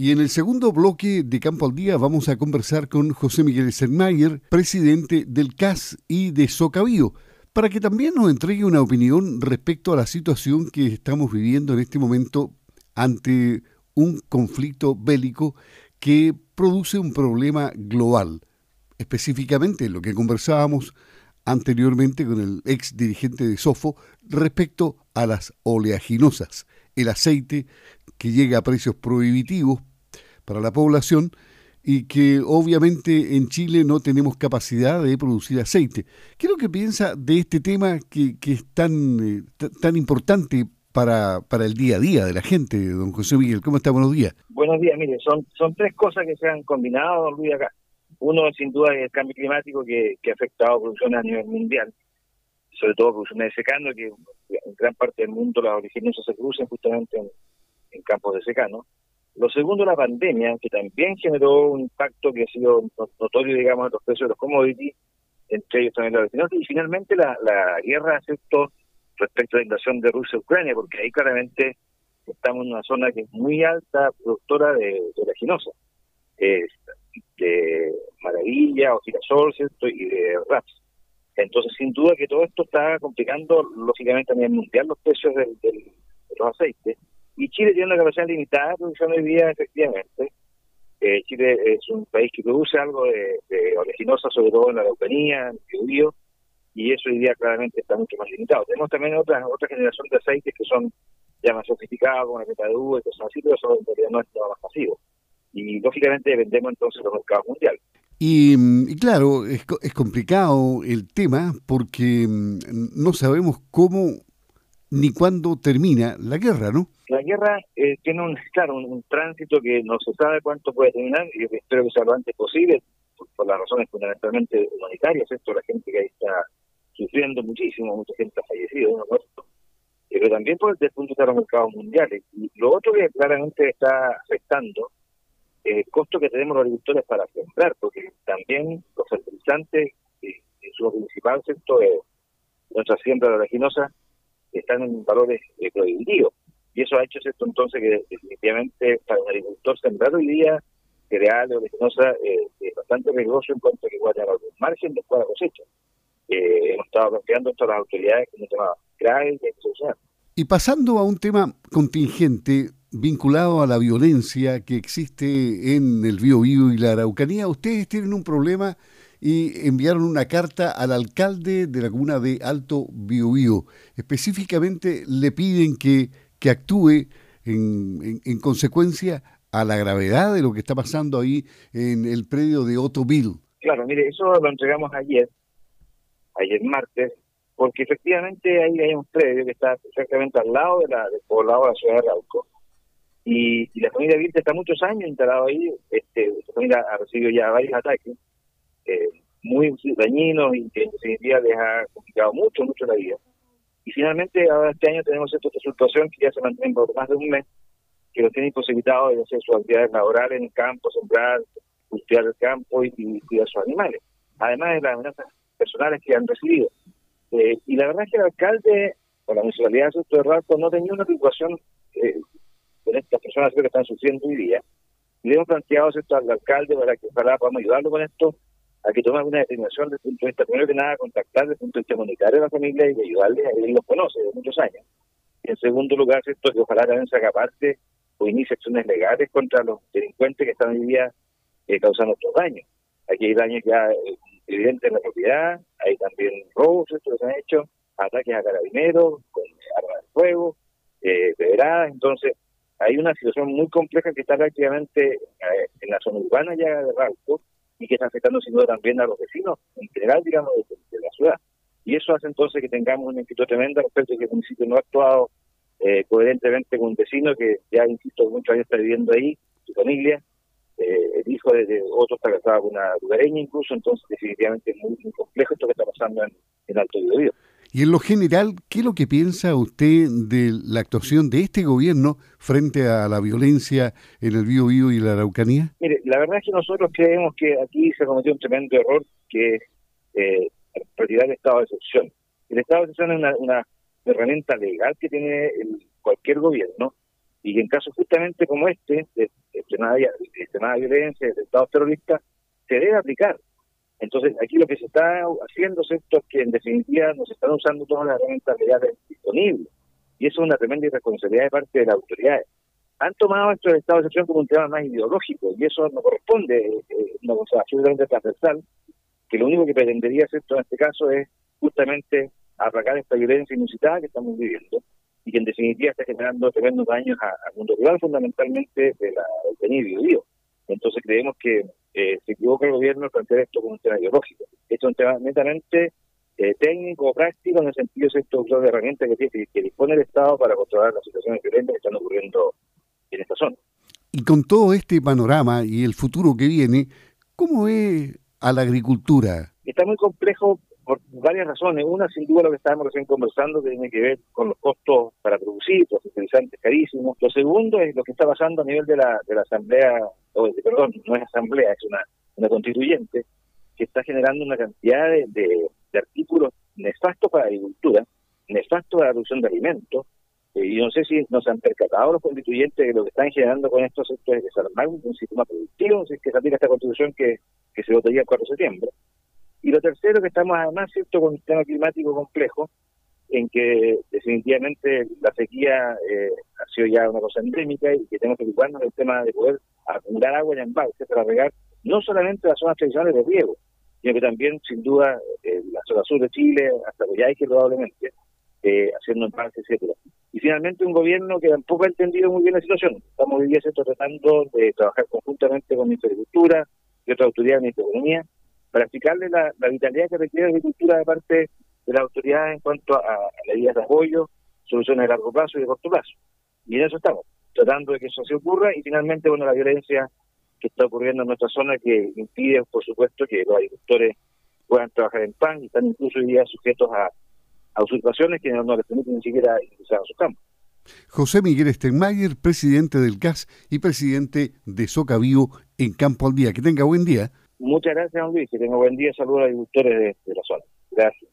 Y en el segundo bloque de Campo al Día vamos a conversar con José Miguel Senmayer, presidente del CAS y de Socabío, para que también nos entregue una opinión respecto a la situación que estamos viviendo en este momento ante un conflicto bélico que produce un problema global. Específicamente lo que conversábamos anteriormente con el ex dirigente de Sofo respecto a las oleaginosas, el aceite que llega a precios prohibitivos para la población y que obviamente en Chile no tenemos capacidad de producir aceite. ¿Qué es lo que piensa de este tema que, es tan, eh, tan importante para, para el día a día de la gente, don José Miguel? ¿Cómo está? Buenos días. Buenos días, mire, son, son tres cosas que se han combinado, don Luis, acá. Uno, sin duda, es el cambio climático que, que ha afectado a producciones a nivel mundial, sobre todo producciones de secano, que en gran parte del mundo las originales se producen justamente en, en campos de secano. Lo segundo, la pandemia, que también generó un impacto que ha sido notorio, digamos, en los precios de los commodities, entre ellos también la vecinos. Y finalmente, la, guerra respecto a la invasión de Rusia a Ucrania, porque ahí claramente estamos en una zona que es muy alta productora de, de leginosa, de maravilla o girasol, ¿cierto? Y de raps. Entonces, sin duda que todo esto está complicando, lógicamente, nivel mundial los precios de los aceites y Chile tiene una capacidad limitada de producción de vida, efectivamente. Eh, Chile es un país que produce algo de, de oleaginosa, sobre todo en la Araucanía, en el río, y eso hoy día claramente está mucho más limitado. Tenemos también otra otra generación de aceites que son ya más sofisticados, como la petadú y cosas así, pero eso en realidad no es más pasivo. Y lógicamente dependemos entonces los mercados mundiales. Y, y, claro, es, es complicado el tema porque mm, no sabemos cómo ni cuándo termina la guerra, ¿no? La guerra eh, tiene un, claro, un, tránsito que no se sabe cuánto puede terminar y espero que sea lo antes posible por, las razones fundamentalmente humanitarias, esto la gente que ahí está sufriendo muchísimo, mucha gente ha fallecido, pero también por el punto de los mercados mundiales. Y lo otro que claramente está afectando el costo que tenemos los agricultores para sembrar, porque también los fertilizantes, y, su principal sector nuestra siembra de la leginosa, están en valores eh, prohibitivos. Y eso ha hecho esto entonces que definitivamente para un agricultor sembrar hoy día cereales o leginosa eh, es bastante riesgoso en cuanto a que tener algún margen después de la cosecha. Eh, hemos estado planteando esto a las autoridades como un tema grave y solucionar. Y pasando a un tema contingente vinculado a la violencia que existe en el Biobío y la Araucanía, ustedes tienen un problema y enviaron una carta al alcalde de la comuna de Alto Biobío. Específicamente le piden que, que actúe en, en, consecuencia a la gravedad de lo que está pasando ahí en el predio de Otoville. Claro, mire, eso lo entregamos ayer, ayer martes, porque efectivamente ahí hay un predio que está exactamente al lado de la, del poblado de la ciudad de Arauco. Y, y la familia Virte está muchos años instalado ahí, este, la familia ha recibido ya varios ataques, eh, muy dañinos y que en definitiva les ha complicado mucho, mucho la vida. Y finalmente, ahora este año tenemos esta situación que ya se mantiene por más de un mes, que los tiene imposibilitados de hacer sus actividades laborales en el campo, sembrar, cultivar el campo y, cuidar sus animales. Además de las amenazas personales que han recibido. Eh, y la verdad es que el alcalde o la municipalidad de de Ralco no tenía una preocupación eh, con estas personas que están sufriendo hoy día. Y le hemos planteado esto al alcalde para que ojalá podamos ayudarlo con esto a que tome una determinación desde el punto de vista, primero que nada, contactar desde el punto de vista comunitario a la familia y ayudarles él los conoce de muchos años. Y en segundo lugar, esto que ojalá también se haga parte o inicie acciones legales contra los delincuentes que están hoy día eh, causando estos daños. Aquí hay daños ya eh, evidentes en la propiedad, hay también robos, esto que se han hecho, ataques a carabineros, con armas de fuego, eh, entonces hay una situación muy compleja que está prácticamente eh, en la zona urbana ya de Ralco, y que está afectando sin duda también a los vecinos en general, digamos, de, la ciudad. Y eso hace entonces que tengamos una inquietud tremenda respecto a que el municipio no ha actuado eh, coherentemente con un vecino que ya, insisto, muchos años está viviendo ahí, su familia, eh, el hijo de, otro está casado con una lugareña incluso, entonces definitivamente es muy, complejo esto que está pasando en, en Alto Biobío. Y en lo general, ¿qué es lo que piensa usted de la actuación de este gobierno frente a la violencia en el Bío Bío y la Araucanía? Mire, la verdad es que nosotros creemos que aquí se cometió un tremendo error que es eh, retirar el estado de excepción. El estado de excepción es una, herramienta legal que tiene cualquier gobierno y en casos justamente como este, de extremada, de violencia, de estados terroristas, se debe aplicar. Entonces, aquí lo que se está haciendo es esto, que en definitiva nos están usando todas las herramientas legales disponibles. Y eso es una tremenda irresponsabilidad de parte de las autoridades. Han tomado esto del estado de excepción como un tema más ideológico, y eso no corresponde, eh, una cosa absolutamente transversal, que lo único que pretendería esto en este caso es justamente aplacar esta violencia inusitada que estamos viviendo y que en definitiva está generando tremendos daños al mundo rural, fundamentalmente de la, del. Entonces creemos que eh, se equivoca el gobierno al plantear esto como un tema ideológico. Esto es un tema netamente eh, técnico o práctico en el sentido de estos de herramientas que, tiene, que dispone el Estado para controlar las situaciones violentas que están ocurriendo en esta zona. Y con todo este panorama y el futuro que viene, ¿cómo ve a la agricultura? Está muy complejo por varias razones. Una, sin duda, lo que estábamos recién conversando, que tiene que ver con los costos para producir, los fertilizantes carísimos. Lo segundo es lo que está pasando a nivel de la, de la Asamblea, o perdón, no es Asamblea, es una, una constituyente, que está generando una cantidad de, de, artículos nefastos para la agricultura, nefastos para la producción de alimentos, eh, y no sé si nos han percatado los constituyentes que lo que están generando con estos sectores es desarmar un sistema productivo, si es que se aplica esta constitución que, que se votaría el 4 de septiembre. Y lo tercero, que estamos además, ¿cierto?, con un sistema climático complejo, en que definitivamente la sequía eh, ha sido ya una cosa endémica y que tenemos que ocuparnos del tema de poder acumular agua en embalse para regar no solamente las zonas tradicionales de riego, sino que también, sin duda, eh, la zona sur de Chile, hasta que probablemente, eh, haciendo embalses, etcétera. Y finalmente un gobierno que tampoco ha entendido muy bien la situación. Estamos hoy día tratando de trabajar conjuntamente con el Ministerio de Agricultura y otras autoridades de Economía para explicarle la, vitalidad que requiere la agricultura de parte de las autoridades en cuanto a, medidas de apoyo, soluciones de largo plazo y de corto plazo. Y en eso estamos, tratando de que eso se ocurra y finalmente, bueno, la violencia que está ocurriendo en nuestra zona que impide, por supuesto, que los agricultores puedan trabajar en pan y están incluso hoy día sujetos a, usurpaciones que no, les permiten ni siquiera ingresar a sus campos. José Miguel Stenmayer, presidente del CAS y presidente de Socavío en Campo al Día. Que tenga buen día. Muchas gracias, don Luis. Que tenga buen día. Saludos a los agricultores de, de la zona. Gracias.